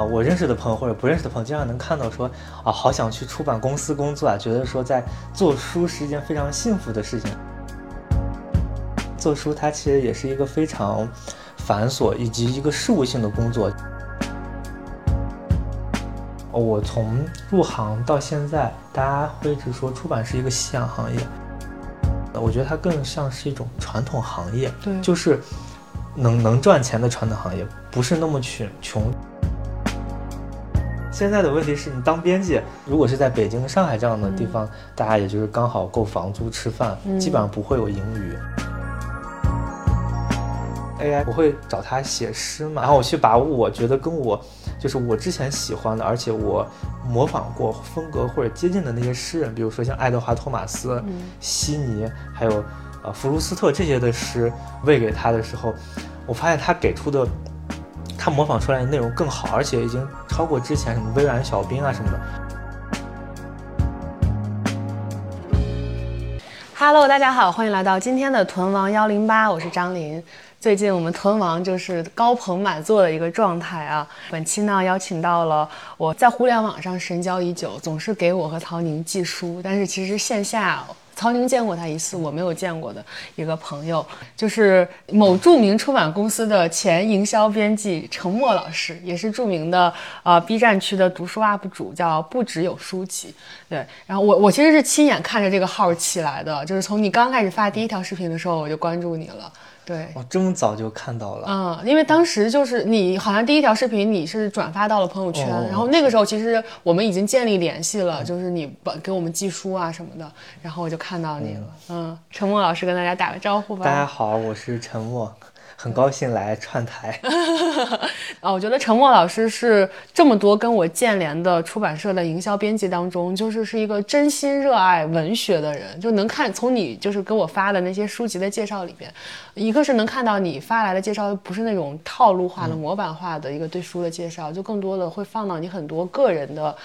啊，我认识的朋友或者不认识的朋友，经常能看到说啊，好想去出版公司工作啊，觉得说在做书是一件非常幸福的事情。做书它其实也是一个非常繁琐以及一个事务性的工作。我从入行到现在，大家会一直说出版是一个夕阳行业，我觉得它更像是一种传统行业，对，就是能能赚钱的传统行业，不是那么穷穷。现在的问题是你当编辑，如果是在北京、上海这样的地方，大家也就是刚好够房租吃饭，基本上不会有盈余。AI 我会找他写诗嘛，然后我去把我觉得跟我就是我之前喜欢的，而且我模仿过风格或者接近的那些诗人，比如说像爱德华·托马斯、悉尼，还有呃弗卢斯特这些的诗喂给他的时候，我发现他给出的他模仿出来的内容更好，而且已经超过之前什么微软小冰啊什么的。Hello，大家好，欢迎来到今天的屯王幺零八，我是张琳。最近我们屯王就是高朋满座的一个状态啊。本期呢邀请到了我在互联网上神交已久，总是给我和曹宁寄书，但是其实线下曹宁见过他一次，我没有见过的一个朋友，就是某著名出版公司的前营销编辑陈默老师，也是著名的呃 B 站区的读书 UP 主，叫不只有书籍。对，然后我我其实是亲眼看着这个号起来的，就是从你刚开始发第一条视频的时候，我就关注你了。对，哦，这么早就看到了，嗯，因为当时就是你好像第一条视频你是转发到了朋友圈，然后那个时候其实我们已经建立联系了，就是你把给我们寄书啊什么的，然后我就看到你了，嗯，陈默老师跟大家打个招呼吧。大家好，我是陈默。很高兴来串台啊！我觉得陈默老师是这么多跟我建联的出版社的营销编辑当中，就是是一个真心热爱文学的人，就能看从你就是给我发的那些书籍的介绍里边，一个是能看到你发来的介绍不是那种套路化的模板化的一个对书的介绍，就更多的会放到你很多个人的。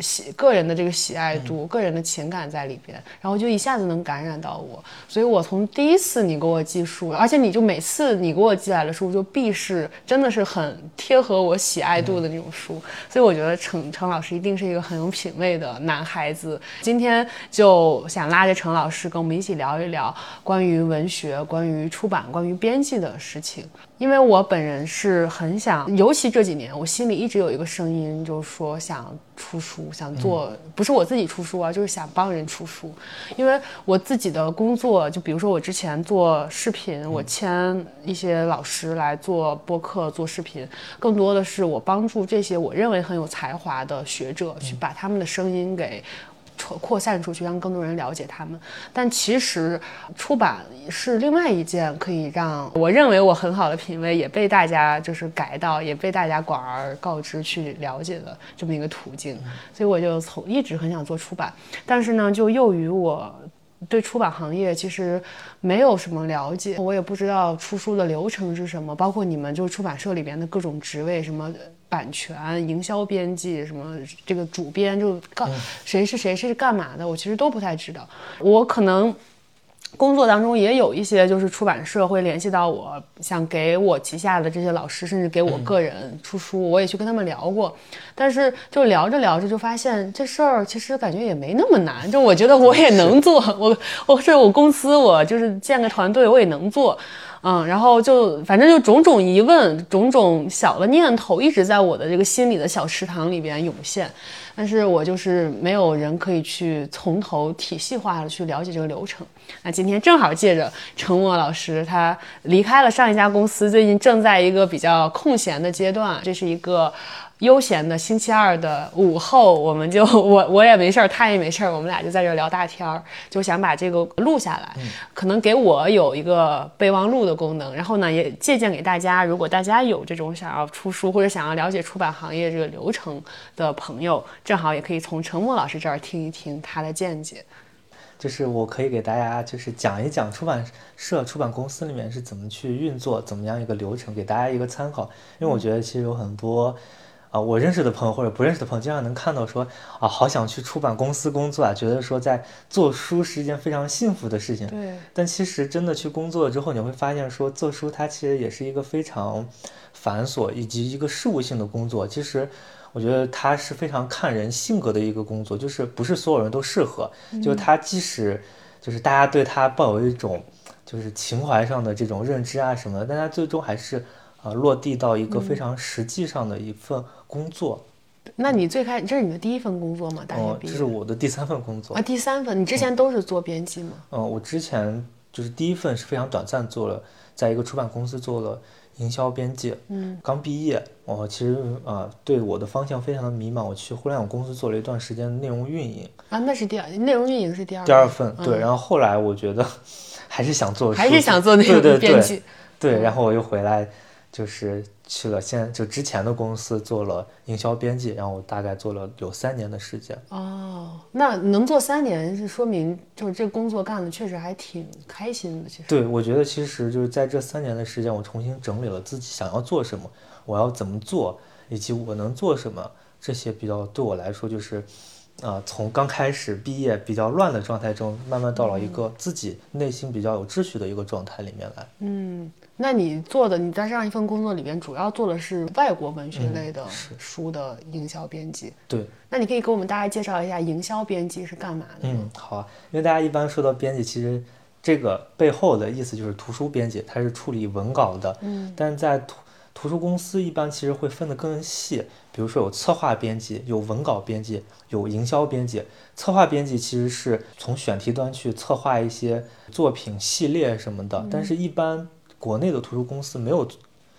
喜个人的这个喜爱度，个人的情感在里边，然后就一下子能感染到我，所以我从第一次你给我寄书，而且你就每次你给我寄来的书就必是真的是很贴合我喜爱度的那种书，所以我觉得程程老师一定是一个很有品位的男孩子。今天就想拉着程老师跟我们一起聊一聊关于文学、关于出版、关于编辑的事情。因为我本人是很想，尤其这几年，我心里一直有一个声音，就是说想出书，想做，不是我自己出书啊，就是想帮人出书。因为我自己的工作，就比如说我之前做视频，我签一些老师来做播客、做视频，更多的是我帮助这些我认为很有才华的学者，去把他们的声音给。扩散出去，让更多人了解他们。但其实出版是另外一件可以让我认为我很好的品味也被大家就是改到，也被大家广而告之去了解的这么一个途径。所以我就从一直很想做出版，但是呢，就又于我对出版行业其实没有什么了解，我也不知道出书的流程是什么，包括你们就是出版社里边的各种职位什么。版权、营销编辑什么，这个主编就干谁是谁是干嘛的，我其实都不太知道。我可能工作当中也有一些，就是出版社会联系到我，想给我旗下的这些老师，甚至给我个人出书，我也去跟他们聊过。但是就聊着聊着，就发现这事儿其实感觉也没那么难。就我觉得我也能做，我我是我公司，我就是建个团队，我也能做。嗯，然后就反正就种种疑问，种种小的念头一直在我的这个心里的小池塘里边涌现，但是我就是没有人可以去从头体系化的去了解这个流程。那今天正好借着陈默老师他离开了上一家公司，最近正在一个比较空闲的阶段，这是一个。悠闲的星期二的午后，我们就 我我也没事儿，他也没事儿，我们俩就在这聊大天儿，就想把这个录下来，可能给我有一个备忘录的功能，然后呢也借鉴给大家，如果大家有这种想要出书或者想要了解出版行业这个流程的朋友，正好也可以从陈默老师这儿听一听他的见解。就是我可以给大家就是讲一讲出版社、出版公司里面是怎么去运作，怎么样一个流程，给大家一个参考，因为我觉得其实有很多。啊，我认识的朋友或者不认识的朋友，经常能看到说啊，好想去出版公司工作啊，觉得说在做书是一件非常幸福的事情。对，但其实真的去工作了之后，你会发现说做书它其实也是一个非常繁琐以及一个事务性的工作。其实我觉得它是非常看人性格的一个工作，就是不是所有人都适合。就是它即使就是大家对它抱有一种就是情怀上的这种认知啊什么的，但它最终还是。啊，落地到一个非常实际上的一份工作。那你最开这是你的第一份工作吗？大学毕业，这是我的第三份工作啊。第三份，你之前都是做编辑吗？嗯，我之前就是第一份是非常短暂，做了在一个出版公司做了营销编辑。嗯，刚毕业，我其实啊对我的方向非常的迷茫。我去互联网公司做了一段时间内容运营啊，那是第二内容运营是第二第二份对。然后后来我觉得 还是想做还是想做内容编辑对，然后我又回来。就是去了现就之前的公司做了营销编辑，然后我大概做了有三年的时间。哦，那能做三年是说明就是这工作干的确实还挺开心的。其实对，我觉得其实就是在这三年的时间，我重新整理了自己想要做什么，我要怎么做，以及我能做什么，这些比较对我来说就是。啊，从刚开始毕业比较乱的状态中，慢慢到了一个自己内心比较有秩序的一个状态里面来。嗯，那你做的你在这样一份工作里边，主要做的是外国文学类的书的营销编辑。对，那你可以给我们大家介绍一下营销编辑是干嘛的？嗯，好啊，因为大家一般说到编辑，其实这个背后的意思就是图书编辑，它是处理文稿的。嗯，但是在图图书公司一般其实会分得更细，比如说有策划编辑，有文稿编辑，有营销编辑。策划编辑其实是从选题端去策划一些作品系列什么的，但是一般国内的图书公司没有，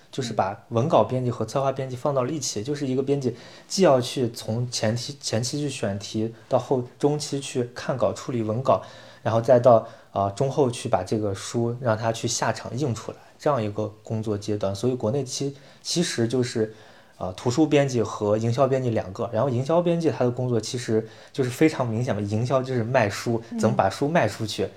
就是把文稿编辑和策划编辑放到了一起，就是一个编辑既要去从前期前期去选题，到后中期去看稿处理文稿，然后再到啊中后去把这个书让他去下场印出来。这样一个工作阶段，所以国内其其实就是，啊，图书编辑和营销编辑两个。然后营销编辑他的工作其实就是非常明显的，营销就是卖书，怎么把书卖出去。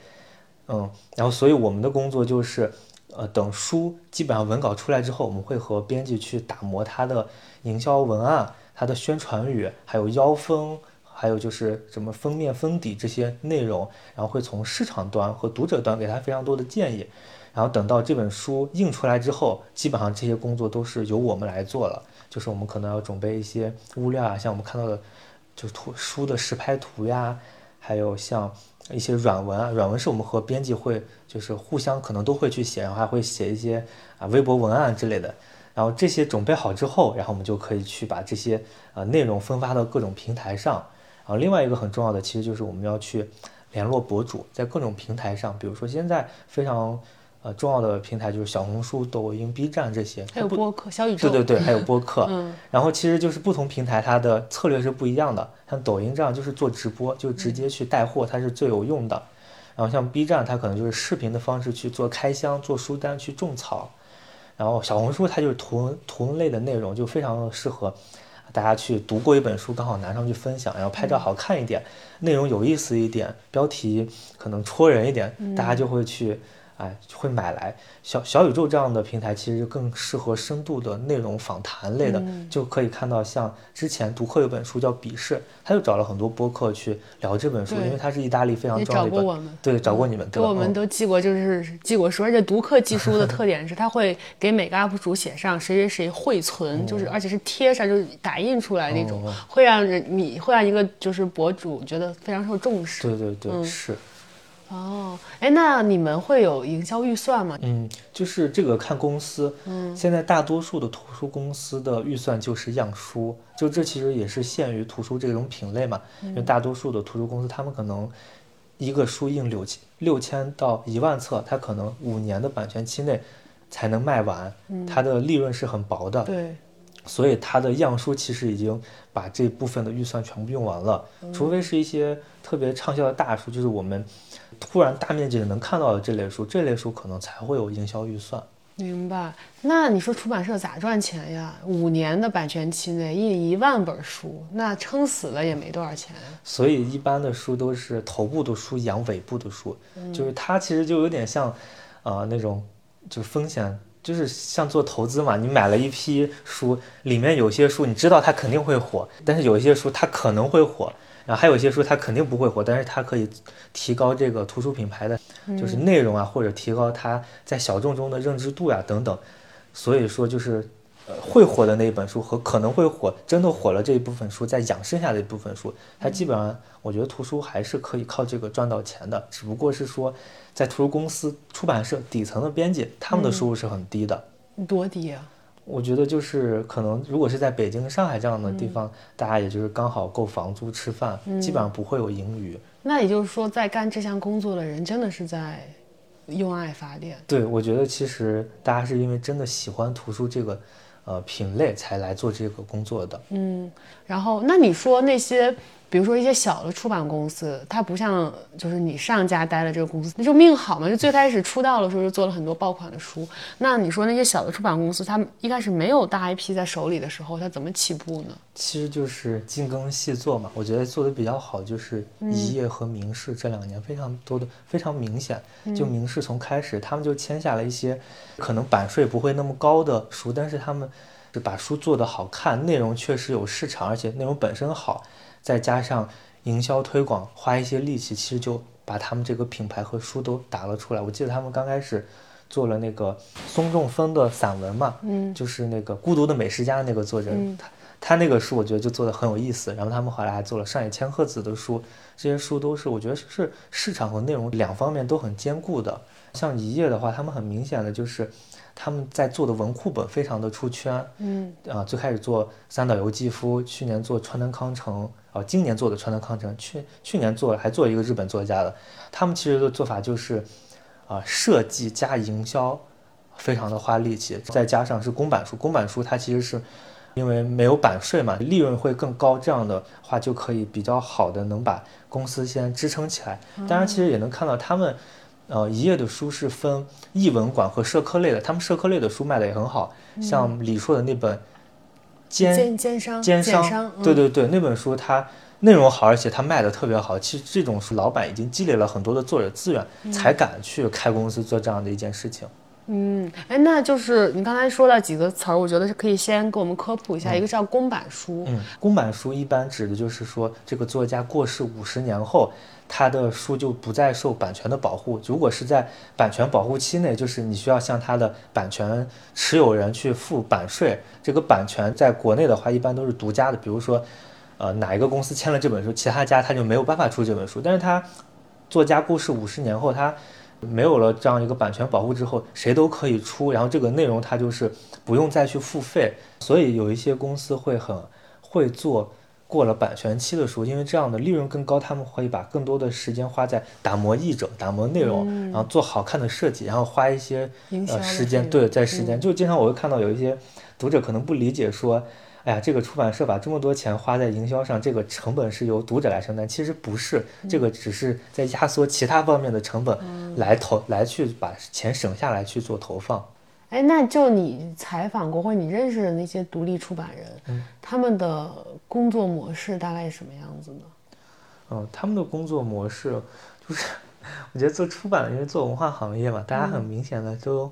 嗯，然后所以我们的工作就是，呃，等书基本上文稿出来之后，我们会和编辑去打磨它的营销文案、它的宣传语，还有腰封，还有就是什么封面封底这些内容，然后会从市场端和读者端给他非常多的建议。然后等到这本书印出来之后，基本上这些工作都是由我们来做了。就是我们可能要准备一些物料啊，像我们看到的，就是图书的实拍图呀，还有像一些软文啊，软文是我们和编辑会就是互相可能都会去写，然后还会写一些啊微博文案之类的。然后这些准备好之后，然后我们就可以去把这些呃内容分发到各种平台上。然后另外一个很重要的，其实就是我们要去联络博主，在各种平台上，比如说现在非常。呃，重要的平台就是小红书、抖音、B 站这些，还有播客、小宇宙。对对对，还有播客。嗯。然后其实就是不同平台它的策略是不一样的。像抖音这样就是做直播，就直接去带货，它是最有用的。然后像 B 站，它可能就是视频的方式去做开箱、做书单、去种草。然后小红书它就是图文图文类的内容，就非常适合大家去读过一本书，刚好拿上去分享，然后拍照好看一点，内容有意思一点，标题可能戳人一点，大家就会去。哎，会买来小小宇宙这样的平台，其实更适合深度的内容访谈类的，就可以看到像之前读客有本书叫《笔试》，他就找了很多播客去聊这本书，因为它是意大利非常重要的一本。对，找过你们，给我们都寄过，就是寄过书。而且读客寄书的特点是，他会给每个 UP 主写上谁谁谁汇存，就是而且是贴上，就是打印出来那种，会让人你会让一个就是博主觉得非常受重视。对对对，是。哦，哎，那你们会有营销预算吗？嗯，就是这个看公司。嗯，现在大多数的图书公司的预算就是样书，就这其实也是限于图书这种品类嘛。因为大多数的图书公司，他们可能一个书印六千六千到一万册，它可能五年的版权期内才能卖完，它的利润是很薄的。对。所以它的样书其实已经把这部分的预算全部用完了，除非是一些特别畅销的大书，就是我们突然大面积的能看到的这类书，这类书可能才会有营销预算。明白？那你说出版社咋赚钱呀？五年的版权期内印一万本书，那撑死了也没多少钱。所以一般的书都是头部的书养尾部的书，就是它其实就有点像，呃，那种就风险。就是像做投资嘛，你买了一批书，里面有些书你知道它肯定会火，但是有一些书它可能会火，然后还有一些书它肯定不会火，但是它可以提高这个图书品牌的就是内容啊，或者提高它在小众中的认知度呀等等。所以说就是。呃，会火的那一本书和可能会火、真的火了这一部分书，再养剩下的一部分书，它基本上，我觉得图书还是可以靠这个赚到钱的。只不过是说，在图书公司、出版社底层的编辑，他们的收入是很低的。多低啊？我觉得就是可能，如果是在北京、上海这样的地方，大家也就是刚好够房租吃饭，基本上不会有盈余。那也就是说，在干这项工作的人，真的是在用爱发电。对，我觉得其实大家是因为真的喜欢图书这个。呃，品类才来做这个工作的。嗯，然后那你说那些。比如说一些小的出版公司，它不像就是你上家待的这个公司，那就命好嘛。就最开始出道的时候就做了很多爆款的书。那你说那些小的出版公司，他们一开始没有大 IP 在手里的时候，他怎么起步呢？其实就是精耕细作嘛。我觉得做的比较好就是一叶和明世这两年非常多的非常明显。就明世从开始他们就签下了一些可能版税不会那么高的书，但是他们就把书做得好看，内容确实有市场，而且内容本身好。再加上营销推广，花一些力气，其实就把他们这个品牌和书都打了出来。我记得他们刚开始做了那个松仲峰的散文嘛，嗯，就是那个《孤独的美食家》那个作者，他他那个书我觉得就做的很有意思。然后他们后来还做了上野千鹤子的书，这些书都是我觉得是市场和内容两方面都很兼顾的。像一页的话，他们很明显的就是。他们在做的文库本非常的出圈，嗯。啊，最开始做三岛由纪夫，去年做川端康成，啊，今年做的川端康成，去去年做还做一个日本作家的，他们其实的做法就是，啊，设计加营销，非常的花力气，再加上是公版书，公版书它其实是因为没有版税嘛，利润会更高，这样的话就可以比较好的能把公司先支撑起来，当然其实也能看到他们。呃，一页的书是分译文馆和社科类的，他们社科类的书卖的也很好，像李硕的那本《奸奸商》，奸商，对对对，那本书它内容好，而且它卖的特别好。其实这种书，老板已经积累了很多的作者资源，才敢去开公司做这样的一件事情。嗯，哎，那就是你刚才说了几个词儿，我觉得是可以先给我们科普一下。一个叫公版书，嗯，公版书一般指的就是说这个作家过世五十年后。他的书就不再受版权的保护。如果是在版权保护期内，就是你需要向他的版权持有人去付版税。这个版权在国内的话，一般都是独家的。比如说，呃，哪一个公司签了这本书，其他家他就没有办法出这本书。但是他作家过世五十年后，他没有了这样一个版权保护之后，谁都可以出。然后这个内容它就是不用再去付费。所以有一些公司会很会做。过了版权期的书，因为这样的利润更高，他们会把更多的时间花在打磨译者、打磨内容，然后做好看的设计，然后花一些呃时间，对，在时间，就经常我会看到有一些读者可能不理解，说，哎呀，这个出版社把这么多钱花在营销上，这个成本是由读者来承担，其实不是，这个只是在压缩其他方面的成本来投，来去把钱省下来去做投放。哎，那就你采访过或者你认识的那些独立出版人，他们的工作模式大概是什么样子呢？嗯，他们的工作模式就是，我觉得做出版，因为做文化行业嘛，大家很明显的都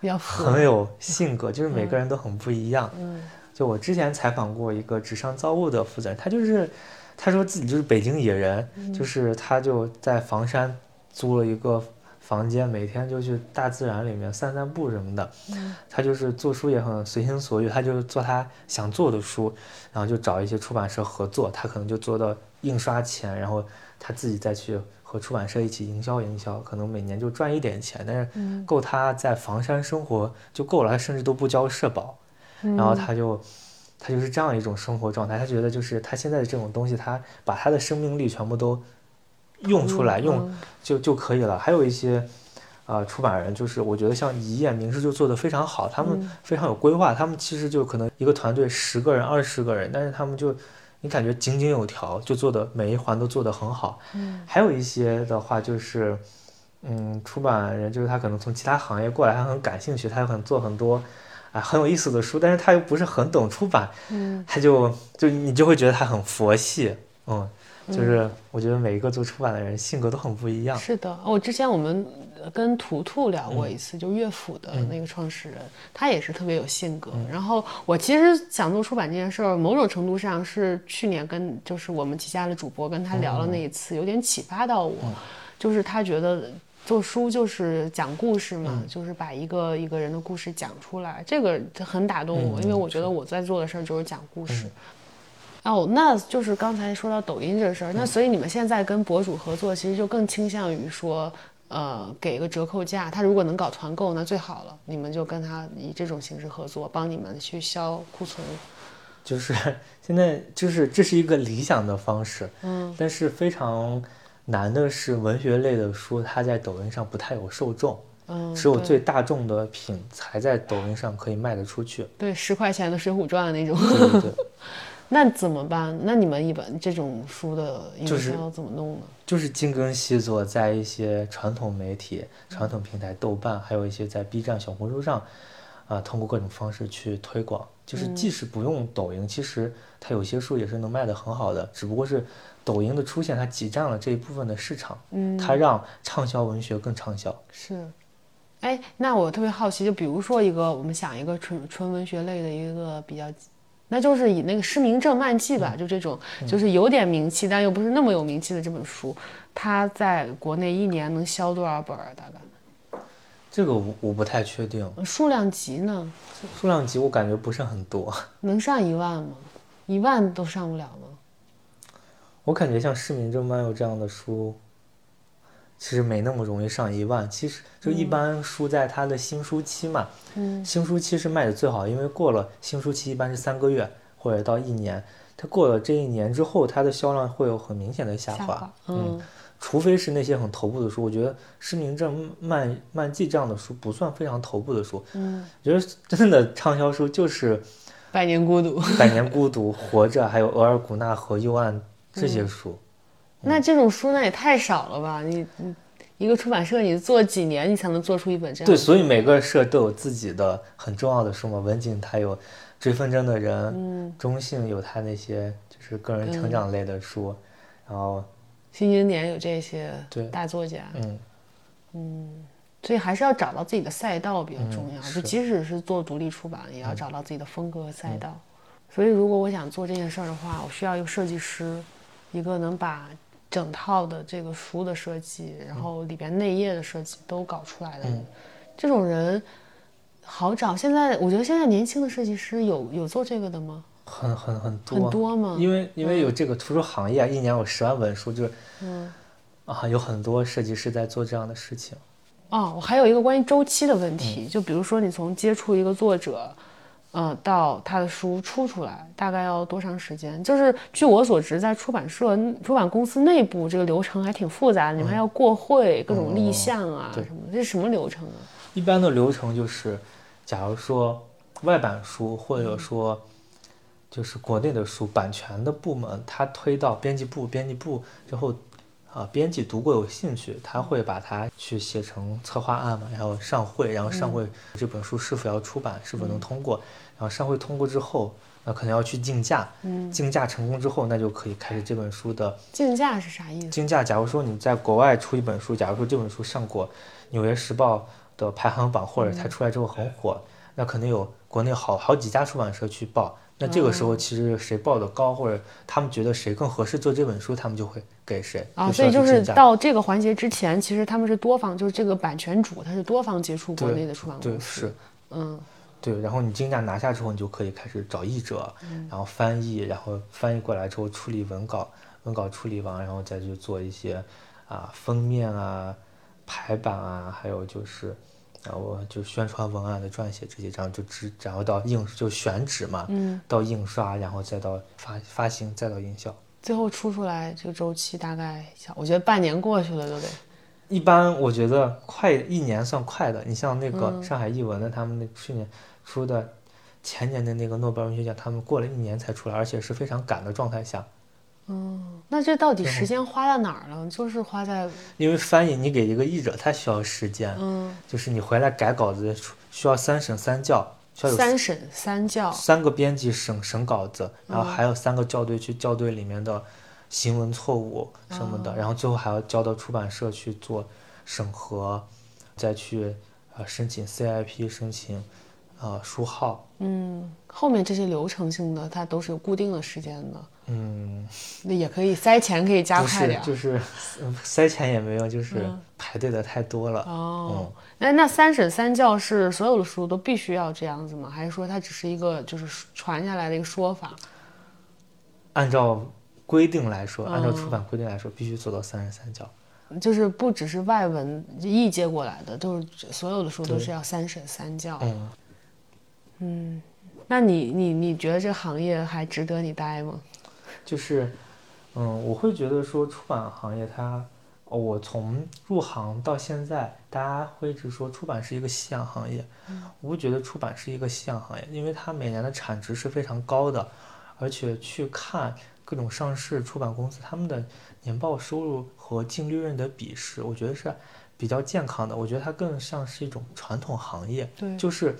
比较很有性格，就是每个人都很不一样。嗯，就我之前采访过一个纸上造物的负责人，他就是他说自己就是北京野人，就是他就在房山租了一个。房间每天就去大自然里面散散步什么的，他就是做书也很随心所欲，他就做他想做的书，然后就找一些出版社合作，他可能就做到印刷钱，然后他自己再去和出版社一起营销营销，可能每年就赚一点钱，但是够他在房山生活就够了，他甚至都不交社保，然后他就他就是这样一种生活状态，他觉得就是他现在的这种东西，他把他的生命力全部都。用出来用就就可以了。还有一些，呃，出版人就是我觉得像一页名师就做得非常好，他们非常有规划。他们其实就可能一个团队十个人、二十个人，但是他们就你感觉井井有条，就做的每一环都做得很好。嗯，还有一些的话就是，嗯，出版人就是他可能从其他行业过来，他很感兴趣，他又很做很多啊很有意思的书，但是他又不是很懂出版，嗯，他就就你就会觉得他很佛系，嗯。就是我觉得每一个做出版的人性格都很不一样。是的，我之前我们跟图图聊嗯过一次，就乐府的那个创始人，他也是特别有性格。然后我其实想做出版这件事儿，某种程度上是去年跟就是我们旗下的主播跟他聊了那一次，有点启发到我，就是他觉得。做书就是讲故事嘛，就是把一个一个人的故事讲出来，这个很打动我，因为我觉得我在做的事儿就是讲故事。哦，那就是刚才说到抖音这事儿，那所以你们现在跟博主合作，其实就更倾向于说，呃，给个折扣价，他如果能搞团购，那最好了，你们就跟他以这种形式合作，帮你们去销库存。就是现在就是这是一个理想的方式，嗯，但是非常难的是文学类的书，它在抖音上不太有受众，嗯，只有最大众的品才在抖音上可以卖得出去。对十块钱的《水浒传》那种，对对对，那怎么办？那你们一本这种书的营就是销怎么弄呢？就是精耕细作，在一些传统媒体、传统平台，豆瓣，还有一些在 B 站、小红书上，啊、通过各种方式去推广。就是即使不用抖音，其实它有些书也是能卖得很好的，只不过是抖音的出现，它挤占了这一部分的市场，嗯，它让畅销文学更畅销。是，哎，那我特别好奇，就比如说一个，我们想一个纯纯文学类的一个比较，那就是以那个《失明症漫记》吧，就这种，就是有点名气，但又不是那么有名气的这本书，它在国内一年能销多少本儿？大概这个我我不太确定，数量级呢？数量级我感觉不是很多。能上一万吗？一万都上不了吗？我感觉像《市民证漫游》这样的书，其实没那么容易上一万。其实就一般书在它的新书期嘛，嗯新书期是卖的最好，因为过了新书期一般是三个月或者到一年，它过了这一年之后，它的销量会有很明显的下滑。下滑，嗯除非是那些很头部的书，我觉得《失明症漫漫记》这样的书不算非常头部的书。嗯，我觉得真的畅销书就是《百年孤独。百年孤独》《活着》还有《额尔古纳河右岸》这些书。那这种书那也太少了吧？你你一个出版社，你做几年你才能做出一本这样对，所以每个社都有自己的很重要的书嘛。文景它有追风筝的人，嗯，中信有他那些就是个人成长类的书，然后新经典有这些对大作家，嗯，所以还是要找到自己的赛道比较重要。嗯就即使是做独立出版，也要找到自己的风格和赛道。所以，如果我想做这件事儿的话，我需要一个设计师，一个能把整套的这个书的设计，然后里边内页的设计都搞出来的人。嗯这种人好找。现在我觉得现在年轻的设计师有有做这个的吗？很很很多，很多吗？因为因为有这个图书行业，一年有十万本书，就是嗯。啊，有很多设计师在做这样的事情。哦，我还有一个关于周期的问嗯题，就比如说你从接触一个作者，呃，到他的书出出来，大概要多长时间？就是据我所知，在出版社、出版公司内部这个流程还挺复杂的，你们还要过会、各种立项啊什么，这是什么流程啊？一般的流程就是，假如说外版书，或者说就是国内的书，版权的部门他推到编辑部，编辑部之后，啊、编辑读过有兴趣，他会把它去写成策划案嘛，然后上会，然后上会这本书是否要出版，是否能通过，然后上会通过之后，那可能要去竞价，嗯，竞价成功之后，那就可以开始这本书的竞价是啥意思？竞价，假如说你在国外出一本书，假如说这本书上过《纽约时报》的排行榜，或者它出来之后很火，那肯定有国内好好几家出版社去报。那这个时候，其实谁报的高，或者他们觉得谁更合适做这本书，他们就会给谁。啊，所以就是到这个环节之前，其实他们是多方，就是这个版权主他是多方接触国内的出版公司。是，嗯，对。然后你竞价拿下之后，你就可以开始找译者，嗯然后翻译，然后翻译过来之后处理文稿，文稿处理完，然后再去做一些啊封面啊、排版啊，还有就是。然后就宣传文案的撰写这些，然后就只然后到印就选址嘛，嗯，到印刷，然后再到发发行，再到营销。最后出出来这个周期大概小，我觉得半年过去了都得。一般我觉得快一年算快的，你像那个嗯上海译文的，他们那去年出的前年的那个诺贝尔文学奖，他们过了一年才出来，而且是非常赶的状态下。那这到底时间花在哪儿了？就是花在因为翻译你给一个译者，他需要时间，嗯就是你回来改稿子需要三审三校，需要有三审三校。三个编辑审审稿子，然后嗯还有三个校对去校对里面的行文错误什么的，然后最后还要交到出版社去做审核，再去呃申请 CIP，申请呃书号。嗯，后面这些流程性的，它都是有固定的时间的。嗯，那也可以塞钱，可以加快点就是嗯塞钱也没有，就是排队的太多了。哦，那那三审三教是所有的书都必须要这样子吗？还是说它只是一个就是传下来的一个说法？按照规定来说，按照出版规定来说，必须做到三十三教。就是不只是外文译接过来的，都是所有的书都是要三审三教。嗯，那你你你觉得这个行业还值得你待吗？就是，嗯，我会觉得说出版行业它，哦我从入行到现在，大家会一直说出版是一个夕阳行业，我不觉得出版是一个夕阳行业，因为它每年的产值是非常高的，而且去看各种上市出版公司他们的年报收入和净利润的比是，我觉得是比较健康的。我觉得它更像是一种传统行业，对就是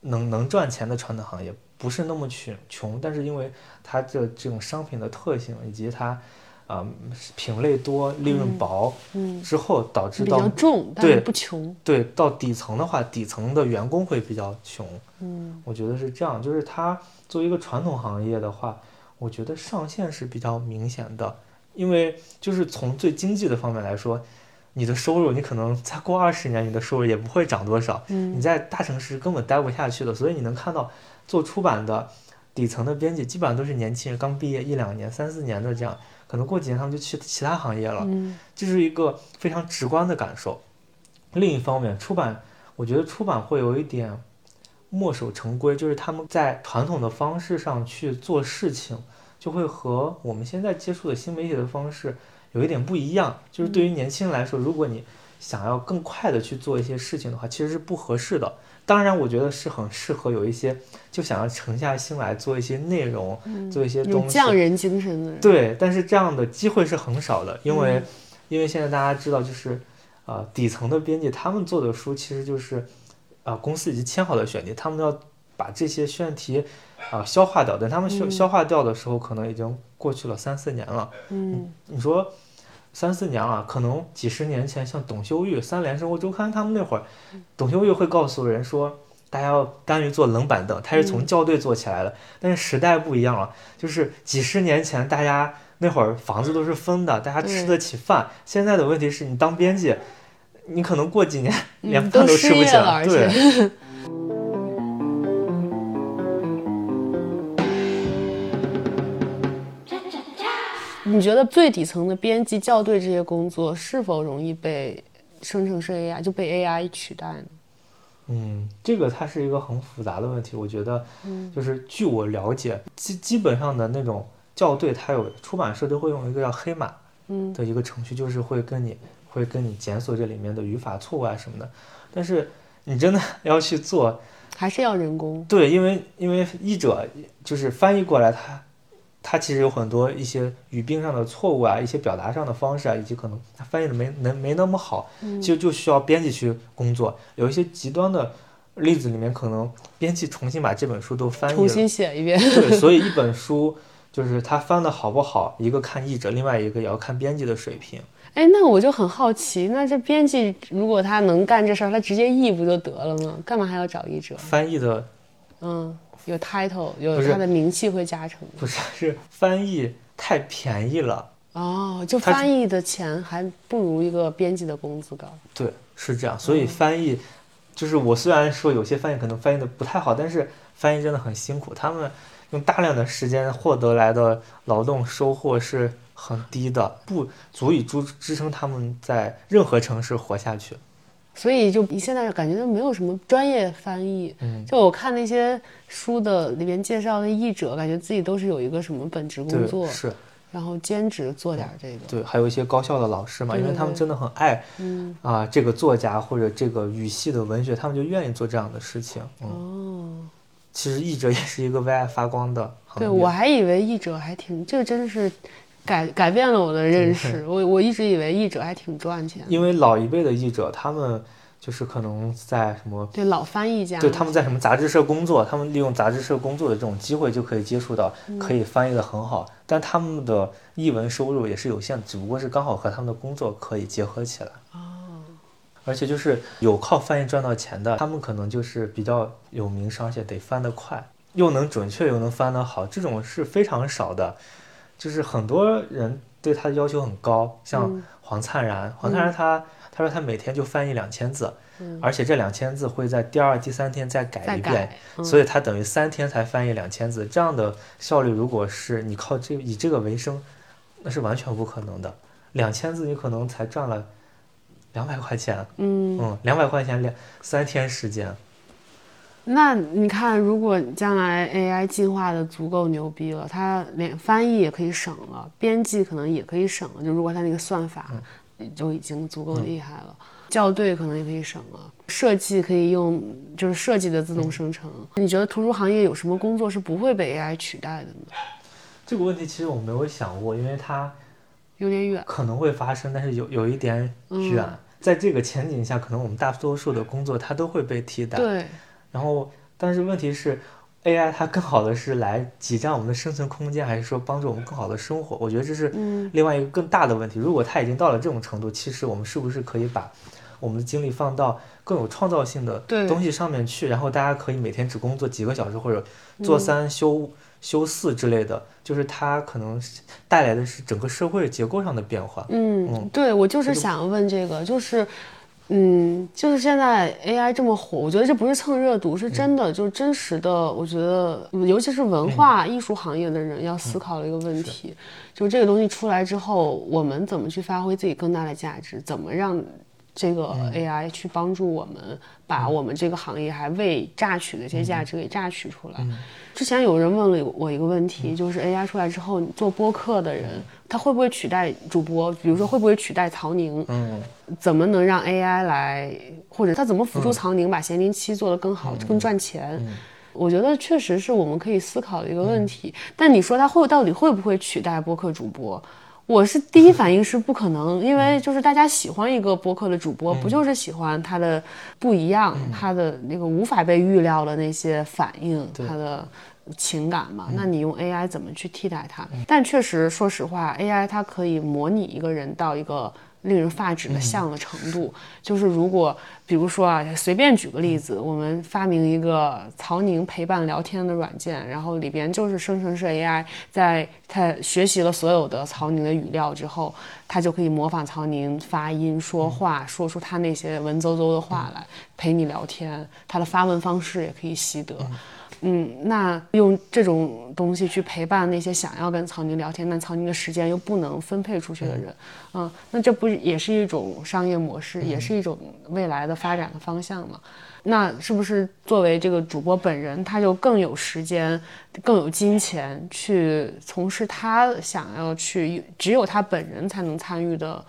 能能赚钱的传统行业，不是那么穷穷，但是因为它的这种商品的特性以及它啊、品类多、利润薄，嗯，之后导致比到较重，对不穷。对到底层的话，底层的员工会比较穷。嗯我觉得是这样，就是它作为一个传统行业的话，我觉得上限是比较明显的，因为就是从最经济的方面来说，你的收入你可能再过二十年，你的收入也不会涨多少，嗯你嗯在大城市根本待不下去的，所以你能看到做出版的底层的编辑基本上都是年轻人，刚毕业一两年、三四年的这样，可能过几年他们就去其他行业了。嗯这是一个非常直观的感受。另一方面，出版，我觉得出版会有一点墨守成规，就是他们在传统的方式上去做事情，就会和我们现在接触的新媒体的方式有一点不一样。就是对于年轻人来说，如果你想要更快的去做一些事情的话，其实是不合适的。当然，我觉得是很适合有一些就想要沉下心来做一些内容，做一些有东西。匠人精神的人。对，但是这样的机会是很少的，因为、因为现在大家知道，就是呃底层的编辑他们做的书其实就是啊、公司已经签好的选题，他们要把这些选题啊、消化掉，等他们消、嗯消化掉的时候，可能已经过去了三四年了。嗯你说三四年了，可能几十年前，像董修玉、三联生活周刊他们那会儿，董修玉会告诉人说，大家要甘于坐冷板凳，他是从校对做起来的。但是时代不一样了，就是几十年前大家那会儿房子都是分的，大家吃得起饭。现在的问题是你当编辑，你可能过几年连嗯，饭都吃不起业了，而对。你觉得最底层的编辑、校对这些工作是否容易被生成式 AI 就被 AI 取代呢？嗯，这个它是一个很复杂的问题。我觉得，嗯就是据我了解，基基本上的那种校对，它有出版社都会用一个叫黑马嗯的一个程序，就是会跟你会跟你检索这里面的语法错误啊什么的。但是你真的要去做，还是要人工？对，因为因为译者就是翻译过来他。他其实有很多一些语病上的错误啊，一些表达上的方式啊，以及可能他翻译的没能没那么好，嗯其实就需要编辑去工作。有一些极端的例子里面，可能编辑重新把这本书都翻译，重新写一遍。对，所以一本书就是它翻的好不好，一个看译者，另外一个也要看编辑的水平。哎，那我就很好奇，那这编辑如果他能干这事儿，他直接译不就得了吗？干嘛还要找译者？翻译的嗯，有 title，有他的名气会加成。不是是翻译太便宜了，哦，就翻译的钱还不如一个编辑的工资高。对，是这样。所以翻译就是我虽然说有些翻译可能翻译的不太好，但是翻译真的很辛苦，他们用大量的时间获得来的劳动收获是很低的，不足以支支撑他们在任何城市活下去。所以就你现在感觉都没有什么专业翻译，嗯，就我看那些书的里面介绍的译者，感觉自己都是有一个什么本职工作，，是。然后兼职做点这个。对，还有一些高校的老师嘛，对对对因为他们真的很爱嗯，啊、这个作家或者这个语系的文学，他们就愿意做这样的事情。嗯，哦，其实译者也是一个为爱发光的行业。对我还以为译者还挺，这个真的是改改变了我的认识。我我一直以为译者还挺赚钱的。因为老一辈的译者，他们就是可能在什么对老翻译家，对他们在什么杂志社工作，他们利用杂志社工作的这种机会就可以接触到，可以翻译的很好，但他们的译文收入也是有限，只不过是刚好和他们的工作可以结合起来。哦，而且就是有靠翻译赚到钱的，他们可能就是比较有名声，而且得翻得快，又能准确又能翻得好，这种是非常少的，就是很多人对他的要求很高，像黄灿然，黄灿然他。他说他每天就翻译两千字，而且这两千字会在第二、第三天再改一遍，所以他等于三天才翻译两千字。这样的效率，如果是你靠这以这个为生，那是完全不可能的。两千字你可能才赚了两百块钱，嗯嗯，两百块钱两三天时间。那你看，如果将来 AI 进化的足够牛逼了，它连翻译也可以省了，编辑可能也可以省了。就如果它那个算法。就已经足够厉害了，校对可能也可以省了，设计可以用就是设计的自动生成。你觉得图书行业有什么工作是不会被 AI 取代的呢？这个问题其实我没有想过，因为它有点远，可能会发生，但是有有一点远。在这个前景下，可能我们大多数的工作它都会被替代。对。然后，但是问题是。AI 它更好的是来挤占我们的生存空间，还是说帮助我们更好的生活？我觉得这是另外一个更大的问题。如果它已经到了这种程度，其实我们是不是可以把我们的精力放到更有创造性的东西上面去？然后大家可以每天只工作几个小时，或者做三休休四之类的，就是它可能带来的是整个社会结构上的变化。嗯，对我就是想问这个，就是。嗯，就是现在 AI 这么火，我觉得这不是蹭热度，是真的，就是真实的。我觉得，尤其是文化艺术行业的人要思考的一个问题，就是这个东西出来之后，我们怎么去发挥自己更大的价值，怎么让这个 AI 去帮助我们，把我们这个行业还未榨取的这些价值给榨取出来。之前有人问了我一个问题，就是 AI 出来之后，做播客的人。他会不会取代主播？比如说，会不会取代曹宁？嗯，怎么能让 AI 来，或者他怎么辅助曹宁把咸宁七做得更好、更赚钱？我觉得确实是我们可以思考的一个问题。但你说他会到底会不会取代播客主播？我是第一反应是不可能，因为就是大家喜欢一个播客的主播，不就是喜欢他的不一样，他的那个无法被预料的那些反应，他的。情感嘛，那你用 AI 怎么去替代他？但确实，说实话，AI 它可以模拟一个人到一个令人发指的像的程度。就是如果，比如说啊，随便举个例子，我们发明一个曹宁陪伴聊天的软件，然后里边就是生成式 AI，在它学习了所有的曹宁的语料之后，它就可以模仿曹宁发音、说话，说出他那些文绉绉的话来陪你聊天。它的发问方式也可以习得。嗯，那用这种东西去陪伴那些想要跟曹宁聊天，但曹宁的时间又不能分配出去的人，嗯，那这不也是一种商业模式，也是一种未来的发展的方向吗？那是不是作为这个主播本人，他就更有时间、更有金钱去从事他想要去只有他本人才能参与的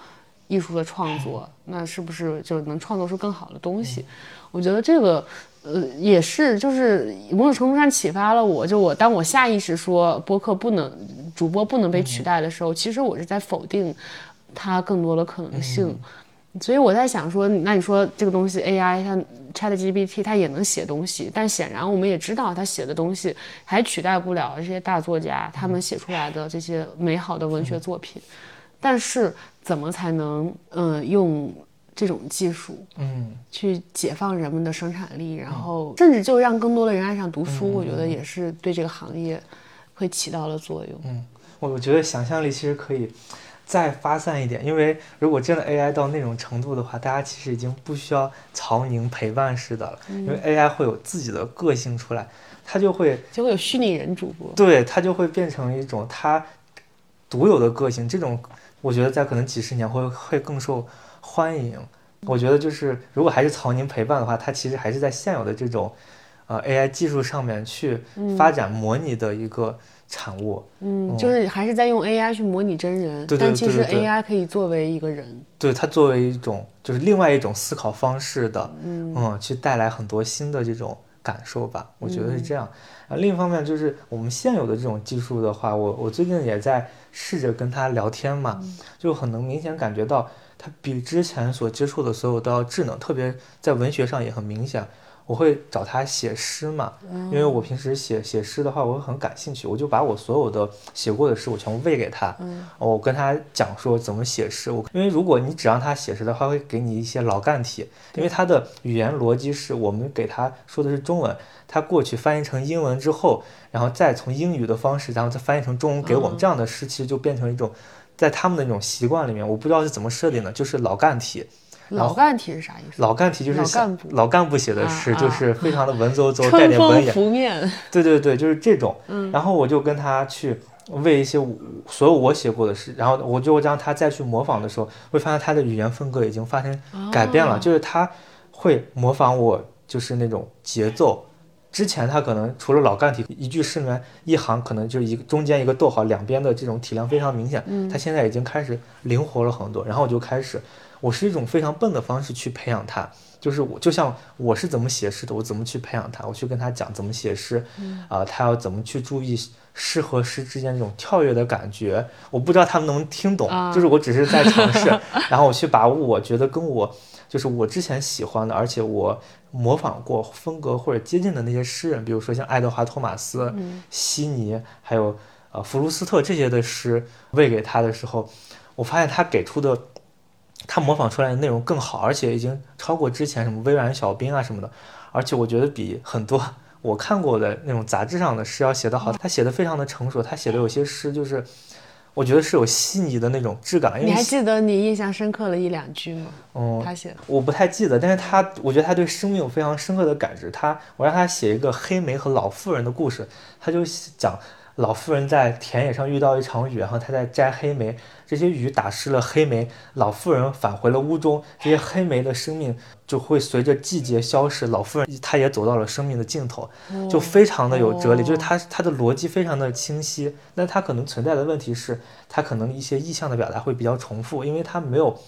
艺术的创作？那是不是就能创作出更好的东西？我觉得这个。呃，也是，就是某种程度上启发了我。就我当我下意识说播客不能主播不能被取代的时候，其实我是在否定它更多的可能性。所以我在想说，那你说这个东西 AI 它 ChatGPT 它也能写东西，但显然我们也知道它写的东西还取代不了这些大作家他们写出来的这些美好的文学作品。但是怎么才能嗯用？这种技术，嗯，去解放人们的生产力，然后甚至就让更多的人爱上读书，我觉得也是对这个行业会起到了作用。嗯，我觉得想象力其实可以再发散一点，因为如果真的 AI 到那种程度的话，大家其实已经不需要曹宁陪伴式的了，因为 AI 会有自己的个性出来，它就会就会有虚拟人主播，对，它就会变成一种它独有的个性。这种我觉得在可能几十年会会更受。欢迎，我觉得就是如果还是曹宁陪伴的话，他其实还是在现有的这种，呃 AI 技术上面去发展模拟的一个产物。嗯，就是还是在用 AI 去模拟真人，但其实 AI 可以作为一个人，对它作为一种就是另外一种思考方式的，嗯，去带来很多新的这种感受吧。我觉得是这样。啊，另一方面就是我们现有的这种技术的话，我我最近也在试着跟他聊天嘛，就很能明显感觉到。它比之前所接触的所有都要智能，特别在文学上也很明显。我会找他写诗嘛，因为我平时写写诗的话，我会很感兴趣，我就把我所有的写过的诗，我全部喂给他。我跟他讲说怎么写诗。我因为如果你只让他写诗的话，会给你一些老干体，因为他的语言逻辑是我们给他说的是中文，他过去翻译成英文之后，然后再从英语的方式，然后再翻译成中文给我们，这样的诗其实就变成一种在他们的那种习惯里面，我不知道是怎么设定的，就是老干体。老干体是啥意思？老干体就是老干部写的诗，就是非常的文绉 绉，带点文言。面。对对对，就是这种。然后我就跟他去为一些所有我写过的诗，然后我就让他再去模仿的时候，会发现他的语言风格已经发生改变了。就是他会模仿我，就是那种节奏。之前他可能除了老干体，一句诗里面一行可能就一个中间一个逗号，两边的这种体量非常明显。他现在已经开始灵活了很多。然后我就开始。我是一种非常笨的方式去培养他，就是我就像我是怎么写诗的，我怎么去培养他，我去跟他讲怎么写诗，啊，他要怎么去注意诗和诗之间这种跳跃的感觉，我不知道他们能听懂，就是我只是在尝试，然后我去把我觉得跟我就是我之前喜欢的，而且我模仿过风格或者接近的那些诗人，比如说像爱德华托马斯、悉尼，还有呃弗卢斯特这些的诗喂给他的时候，我发现他给出的。他模仿出来的内容更好，而且已经超过之前什么微软小兵啊什么的，而且我觉得比很多我看过的那种杂志上的诗要写得好。他写的非常的成熟，他写的有些诗就是，我觉得是有细腻的那种质感。你还记得你印象深刻的一两句吗？嗯，他写的我不太记得，但是他我觉得他对生命有非常深刻的感知。他我让他写一个黑莓和老妇人的故事，他就讲。老妇人在田野上遇到一场雨，然后她在摘黑莓，这些雨打湿了黑莓。老妇人返回了屋中，这些黑莓的生命就会随着季节消逝。老妇人她也走到了生命的尽头，就非常的有哲理，就是她她的逻辑非常的清晰。那她可能存在的问题是，她可能一些意象的表达会比较重复，因为她没有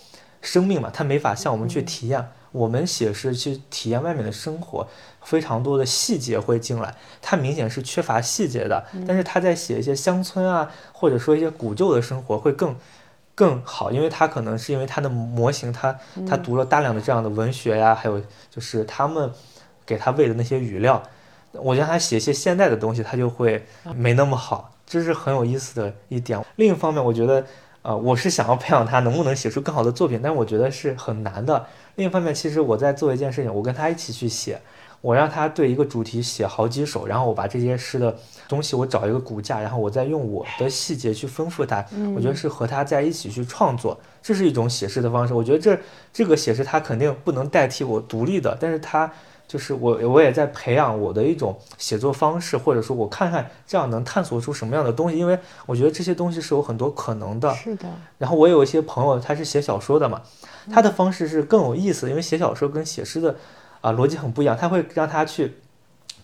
生命嘛，她没法向我们去体验。我们写是去体验外面的生活，非常多的细节会进来。他明显是缺乏细节的，但是他在写一些乡村啊，或者说一些古旧的生活会更更好，因为他可能是因为他的模型，他他读了大量的这样的文学呀，还有就是他们给他喂的那些语料。我觉得他写一些现代的东西，他就会没那么好，这是很有意思的一点。另一方面，我觉得。呃，我是想要培养他能不能写出更好的作品，但我觉得是很难的。另一方面，其实我在做一件事情，我跟他一起去写，我让他对一个主题写好几首，然后我把这些诗的东西，我找一个骨架，然后我再用我的细节去丰富它。我觉得是和他在一起去创作，这是一种写诗的方式。我觉得这这个写诗他肯定不能代替我独立的，但是他。就是我，我也在培养我的一种写作方式，或者说，我看看这样能探索出什么样的东西，因为我觉得这些东西是有很多可能的。是的。然后我有一些朋友，他是写小说的嘛，他的方式是更有意思，因为写小说跟写诗的啊逻辑很不一样，他会让他去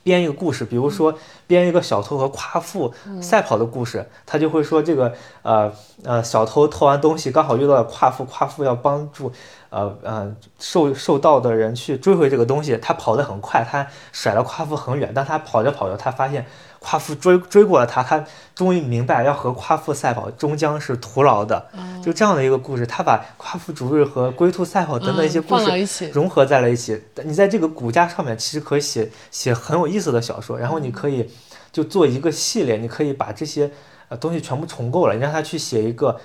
编一个故事，比如说编一个小偷和夸父赛跑的故事，他就会说这个呃呃小偷偷完东西，刚好遇到了夸父，夸父要帮助。呃呃，受受到的人去追回这个东西，他跑得很快，他甩了夸父很远。但他跑着跑着，他发现夸父追追过了他，他终于明白要和夸父赛跑终将是徒劳的。就这样的一个故事，他把夸父逐日和龟兔赛跑等等一些故事融合在了一起。你在这个骨架上面，其实可以写写很有意思的小说。然后你可以就做一个系列，你可以把这些呃东西全部重构了，你让他去写一个。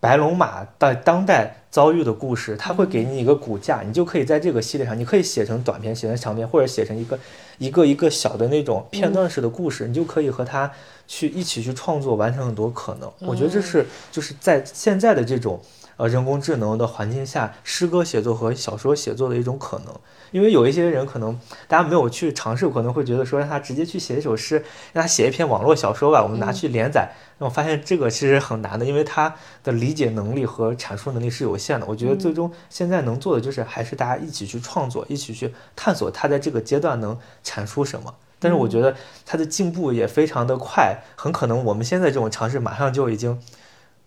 白龙马的当代遭遇的故事，他会给你一个骨架，你就可以在这个系列上，你可以写成短篇，写成长篇，或者写成一个一个一个小的那种片段式的故事，你就可以和他去一起去创作，完成很多可能。我觉得这是就是在现在的这种呃人工智能的环境下，诗歌写作和小说写作的一种可能。因为有一些人可能大家没有去尝试，可能会觉得说让他直接去写一首诗，让他写一篇网络小说吧，我们拿去连载。那我发现这个其实很难的，因为他的理解能力和阐述能力是有限的。我觉得最终现在能做的就是还是大家一起去创作，一起去探索他在这个阶段能产出什么。但是我觉得他的进步也非常的快，很可能我们现在这种尝试马上就已经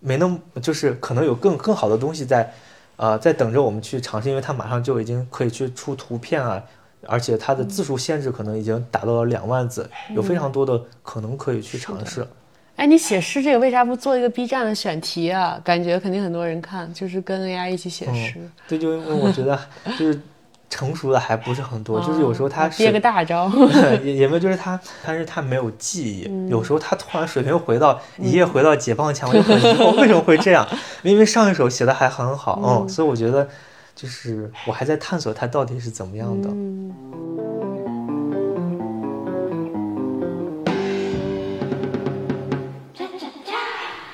没那么，就是可能有更更好的东西在。呃，在等着我们去尝试，因为它马上就已经可以去出图片啊，而且它的字数限制可能已经达到了两万字，有非常多的可能可以去尝试。哎，你写诗这个为啥不做一个 B 站的选题啊？感觉肯定很多人看，就是跟 AI 一起写诗。对，就因为我觉得 就是成熟的还不是很多，就是有时候他憋个大招，也也没有，就是他，但是他没有记忆，有时候他突然水平回到一夜回到解放前，我就很疑惑为什么会这样？因为上一首写的还很好，嗯，所以我觉得就是我还在探索他到底是怎么样的。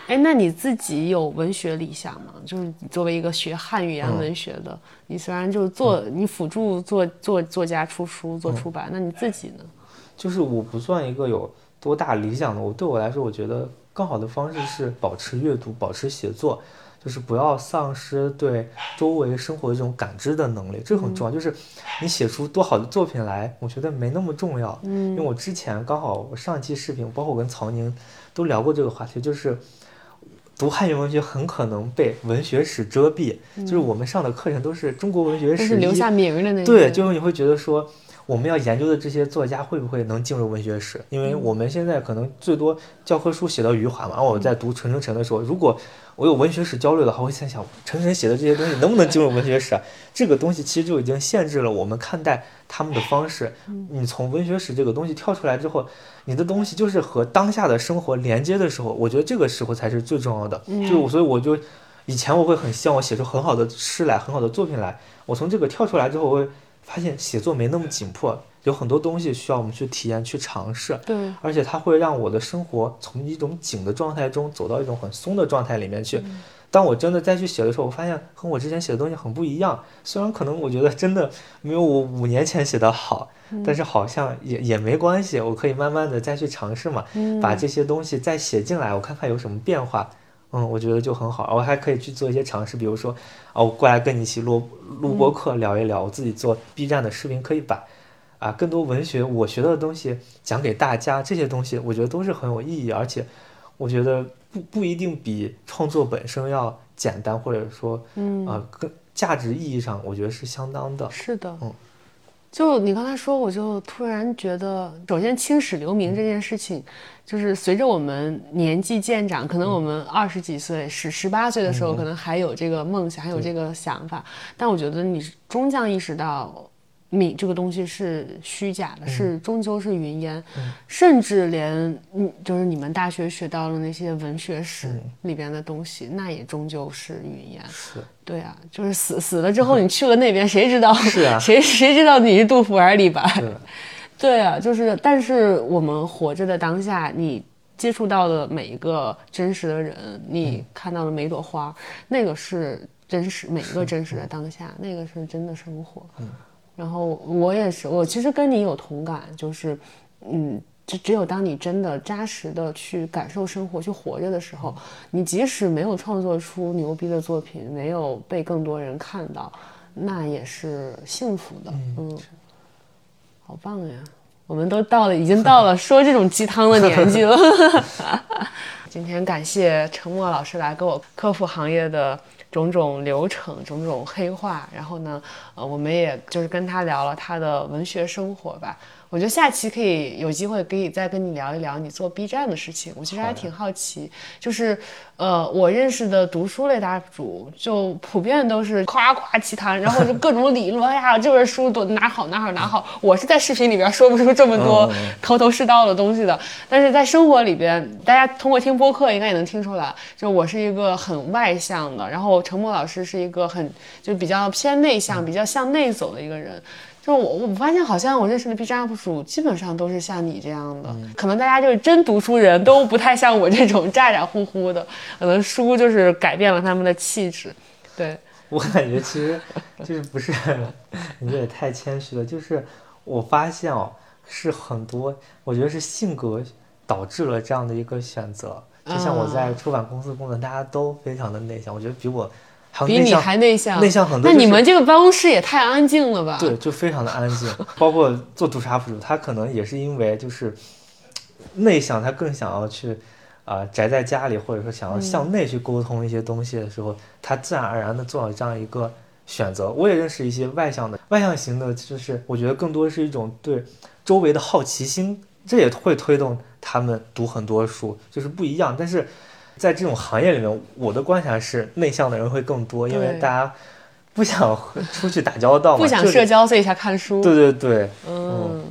哎，那你自己有文学理想吗？就是你作为一个学汉语言文学的，你虽然就是做你辅助做做作家出书做出版，那你自己呢？就是我不算一个有多大理想的，我对我来说，我觉得更好的方式是保持阅读，保持写作，就是不要丧失对周围生活的这种感知的能力，这很重要。就是你写出多好的作品来，我觉得没那么重要。嗯，因为我之前刚好我上一期视频，包括我跟曹宁都聊过这个话题，就是。读汉语文学很可能被文学史遮蔽，就是我们上的课程都是中国文学史，留下名的那对，就是你会觉得说。我们要研究的这些作家会不会能进入文学史？因为我们现在可能最多教科书写到余华嘛。然后我在读陈澄诚的时候，如果我有文学史焦虑的话，我会在想陈晨写的这些东西 能不能进入文学史？这个东西其实就已经限制了我们看待他们的方式。你从文学史这个东西跳出来之后，你的东西就是和当下的生活连接的时候，我觉得这个时候才是最重要的。就所以我就以前我会很希望我写出很好的诗来，很好的作品来。我从这个跳出来之后，我会。发现写作没那么紧迫，有很多东西需要我们去体验、去尝试。对，而且它会让我的生活从一种紧的状态中走到一种很松的状态里面去。当我真的再去写的时候，我发现和我之前写的东西很不一样。虽然可能我觉得真的没有我五年前写的好，但是好像也也没关系，我可以慢慢的再去尝试嘛，把这些东西再写进来，我看看有什么变化。嗯，我觉得就很好，我还可以去做一些尝试，比如说，啊，我过来跟你一起录录播课，聊一聊，我自己做 B 站的视频可以把，啊，更多文学我学到的东西讲给大家，这些东西我觉得都是很有意义，而且我觉得不不一定比创作本身要简单，或者说，嗯，啊，更价值意义上，我觉得是相当的。是的，嗯。就你刚才说，我就突然觉得，首先青史留名这件事情，就是随着我们年纪渐长，可能我们二十几岁、十十八岁的时候，可能还有这个梦想，还有这个想法，但我觉得你终将意识到。米这个东西是虚假的，是终究是云烟，甚至连嗯，就是你们大学学到的那些文学史里边的东西，那也终究是云烟。是，对啊，就是死死了之后，你去了那边，谁知道？是啊，谁谁知道你是杜甫还是李白？对啊，就是，但是我们活着的当下，你接触到的每一个真实的人，你看到的每朵花，那个是真实，每一个真实的当下，那个是真的生活。嗯。然后我也是，我其实跟你有同感，就是，嗯，就只有当你真的扎实的去感受生活、去活着的时候，你即使没有创作出牛逼的作品，没有被更多人看到，那也是幸福的。嗯，好棒呀！我们都到了，已经到了说这种鸡汤的年纪了。今天感谢陈默老师来给我科普行业的。种种流程，种种黑话，然后呢，呃，我们也就是跟他聊了他的文学生活吧。我觉得下期可以有机会可以再跟你聊一聊你做 B 站的事情。我其实还挺好奇，就是，呃，我认识的读书类 UP 主就普遍都是夸夸其谈，然后就各种理论，哎呀，这本书多哪好哪好哪好。我是在视频里边说不出这么多头头是道的东西的，但是在生活里边，大家通过听播客应该也能听出来，就我是一个很外向的，然后陈默老师是一个很就比较偏内向、比较向内走的一个人。就我我发现好像我认识的 B 站 UP 主基本上都是像你这样的，可能大家就是真读书人都不太像我这种 咋咋呼呼的，可能书就是改变了他们的气质。对我感觉其实就是不是，你这也太谦虚了。就是我发现哦，是很多，我觉得是性格导致了这样的一个选择。就像我在出版公司工作，大家都非常的内向，我觉得比我。比你还内向，内向很多。那你们这个办公室也太安静了吧？对，就非常的安静。包括做毒杀 UP 主，他可能也是因为就是内向，他更想要去啊宅在家里，或者说想要向内去沟通一些东西的时候，他自然而然的做了这样一个选择。我也认识一些外向的，外向型的，就是我觉得更多是一种对周围的好奇心。这也会推动他们读很多书，就是不一样。但是在这种行业里面，我的观察是内向的人会更多，因为大家不想出去打交道嘛，不想社交，所以才看书。对对对，嗯，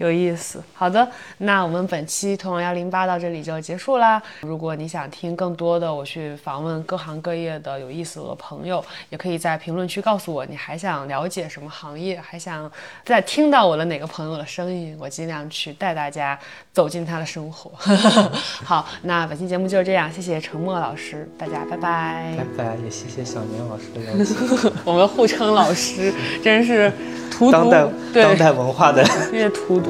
有意思。好的，那我们本期通往幺零八到这里就结束啦。如果你想听更多的我去访问各行各业的有意思的朋友，也可以在评论区告诉我你还想了解什么行业，还想再听到我的哪个朋友的声音，我尽量去带大家走进他的生活。好，那本期节目就是这样，谢谢陈默老师，大家拜拜拜拜，也谢谢小年老师的邀请，我们互称老师，真是荼毒当代对当代文化的。越荼毒。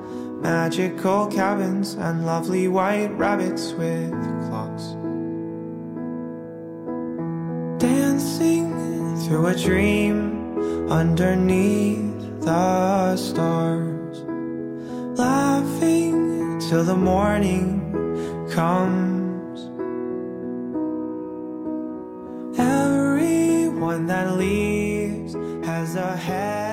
Magical cabins and lovely white rabbits with clocks. Dancing through a dream underneath the stars. Laughing till the morning comes. Everyone that leaves has a. Oh.